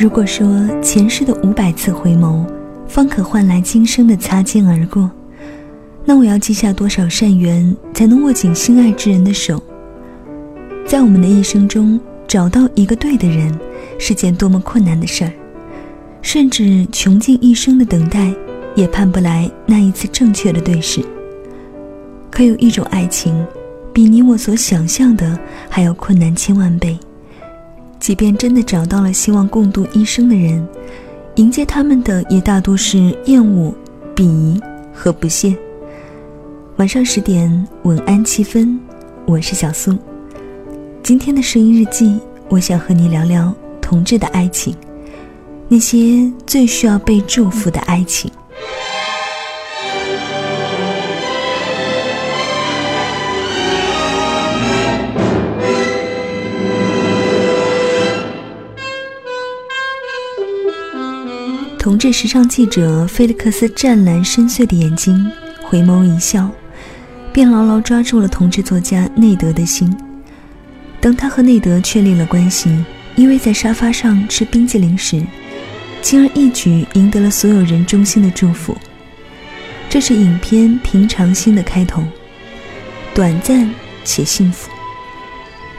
如果说前世的五百次回眸，方可换来今生的擦肩而过，那我要积下多少善缘，才能握紧心爱之人的手？在我们的一生中，找到一个对的人，是件多么困难的事儿，甚至穷尽一生的等待，也盼不来那一次正确的对视。可有一种爱情，比你我所想象的还要困难千万倍。即便真的找到了希望共度一生的人，迎接他们的也大多是厌恶、鄙夷和不屑。晚上十点，晚安七分，我是小苏。今天的声音日记，我想和你聊聊同志的爱情，那些最需要被祝福的爱情。同志时尚记者菲利克斯湛蓝深邃的眼睛回眸一笑，便牢牢抓住了同志作家内德的心。当他和内德确立了关系，依偎在沙发上吃冰激凌时，轻而易举赢得了所有人衷心的祝福。这是影片《平常心》的开头，短暂且幸福。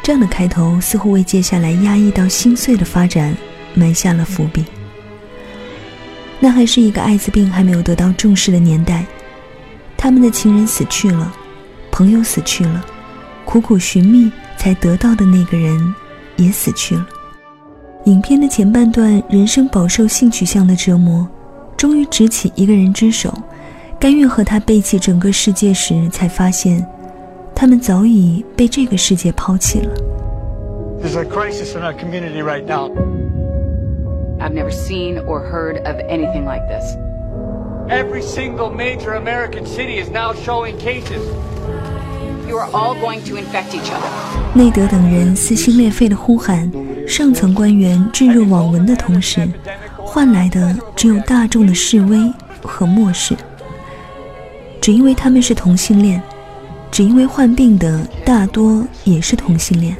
这样的开头似乎为接下来压抑到心碎的发展埋下了伏笔。那还是一个艾滋病还没有得到重视的年代，他们的情人死去了，朋友死去了，苦苦寻觅才得到的那个人也死去了。影片的前半段，人生饱受性取向的折磨，终于执起一个人之手，甘愿和他背弃整个世界时，才发现，他们早已被这个世界抛弃了。I've never seen or heard of anything like this. Every single major American city is now showing cases. You are all going to infect each other. 内德等人撕心裂肺的呼喊，上层官员置若罔闻的同时，换来的只有大众的示威和漠视。只因为他们是同性恋，只因为患病的大多也是同性恋。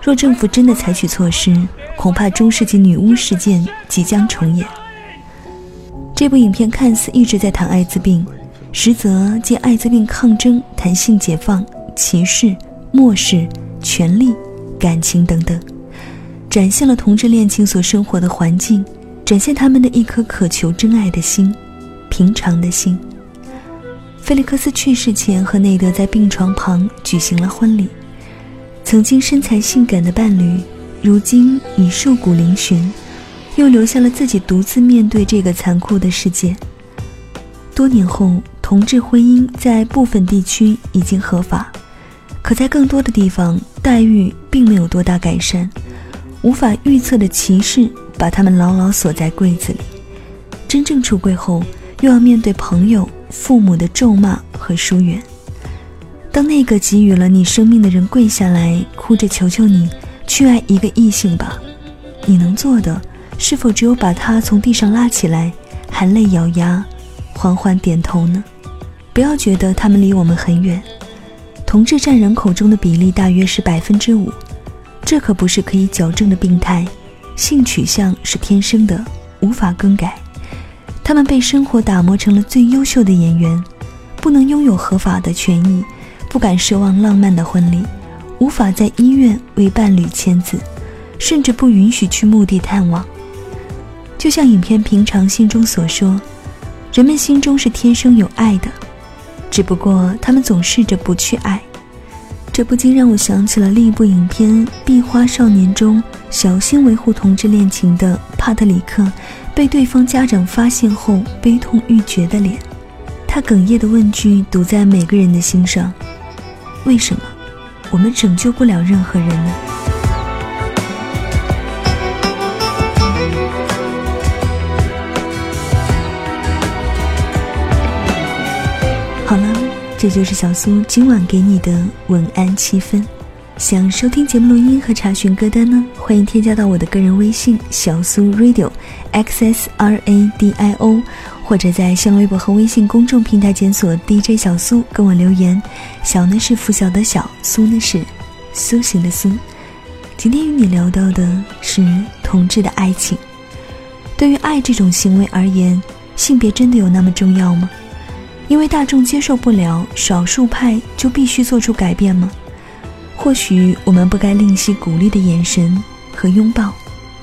若政府真的采取措施，恐怕中世纪女巫事件即将重演。这部影片看似一直在谈艾滋病，实则借艾滋病抗争谈性解放、歧视、漠视、权利、感情等等，展现了同志恋情所生活的环境，展现他们的一颗渴求真爱的心，平常的心。菲利克斯去世前，和内德在病床旁举行了婚礼。曾经身材性感的伴侣，如今已瘦骨嶙峋，又留下了自己独自面对这个残酷的世界。多年后，同志婚姻在部分地区已经合法，可在更多的地方，待遇并没有多大改善。无法预测的歧视把他们牢牢锁在柜子里。真正出柜后，又要面对朋友、父母的咒骂和疏远。当那个给予了你生命的人跪下来，哭着求求你去爱一个异性吧，你能做的是否只有把他从地上拉起来，含泪咬牙，缓缓点头呢？不要觉得他们离我们很远，同志占人口中的比例大约是百分之五，这可不是可以矫正的病态，性取向是天生的，无法更改。他们被生活打磨成了最优秀的演员，不能拥有合法的权益。不敢奢望浪漫的婚礼，无法在医院为伴侣签字，甚至不允许去墓地探望。就像影片《平常心》中所说，人们心中是天生有爱的，只不过他们总试着不去爱。这不禁让我想起了另一部影片《壁花少年》中，小心维护同志恋情的帕特里克，被对方家长发现后悲痛欲绝的脸。他哽咽的问句堵在每个人的心上。为什么我们拯救不了任何人呢？好了，这就是小苏今晚给你的晚安七分。想收听节目录音和查询歌单呢？欢迎添加到我的个人微信小苏 radio，x s r a d i o。或者在新浪微博和微信公众平台检索 DJ 小苏，跟我留言。小呢是拂晓的小，苏呢是苏醒的苏。今天与你聊到的是。同志的爱情。对于爱这种行为而言，性别真的有那么重要吗？因为大众接受不了，少数派就必须做出改变吗？或许我们不该吝惜鼓励的眼神和拥抱，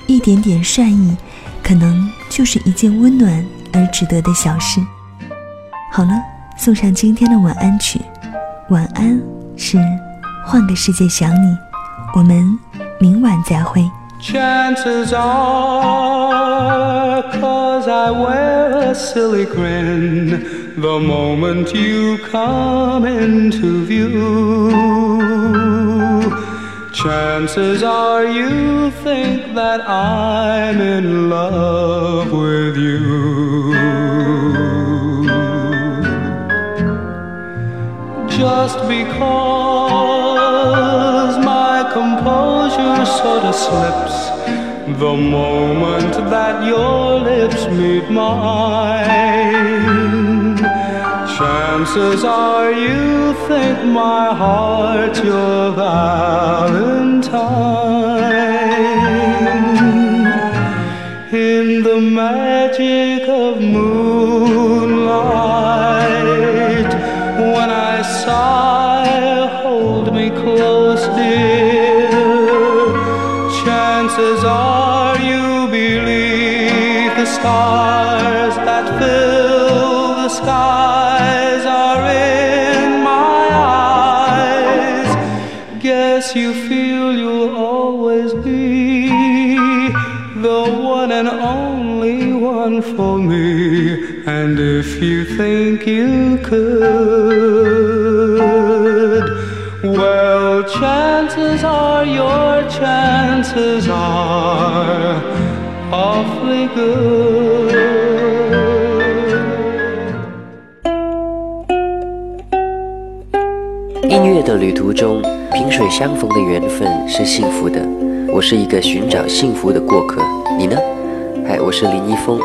一点点善意，可能就是一件温暖而值得的小事。好了，送上今天的晚安曲，晚安是换个世界想你，我们明晚再会。Chances are, cause I wear a silly grin the moment you come into view. Chances are you think that I'm in love with you. Just because my composure sort of slips the moment that your lips meet mine. Chances are you think my heart's your valentine. In the magic of moonlight, when I sigh, hold me close, dear. Chances are you believe the stars that fill the skies And if you think you could, well, chances are your chances are awfully good. 音乐的旅途中，萍水相逢的缘分是幸福的。我是一个寻找幸福的过客，你呢？嗨，我是林一峰，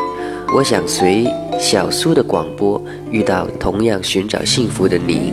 我想随小苏的广播遇到同样寻找幸福的你。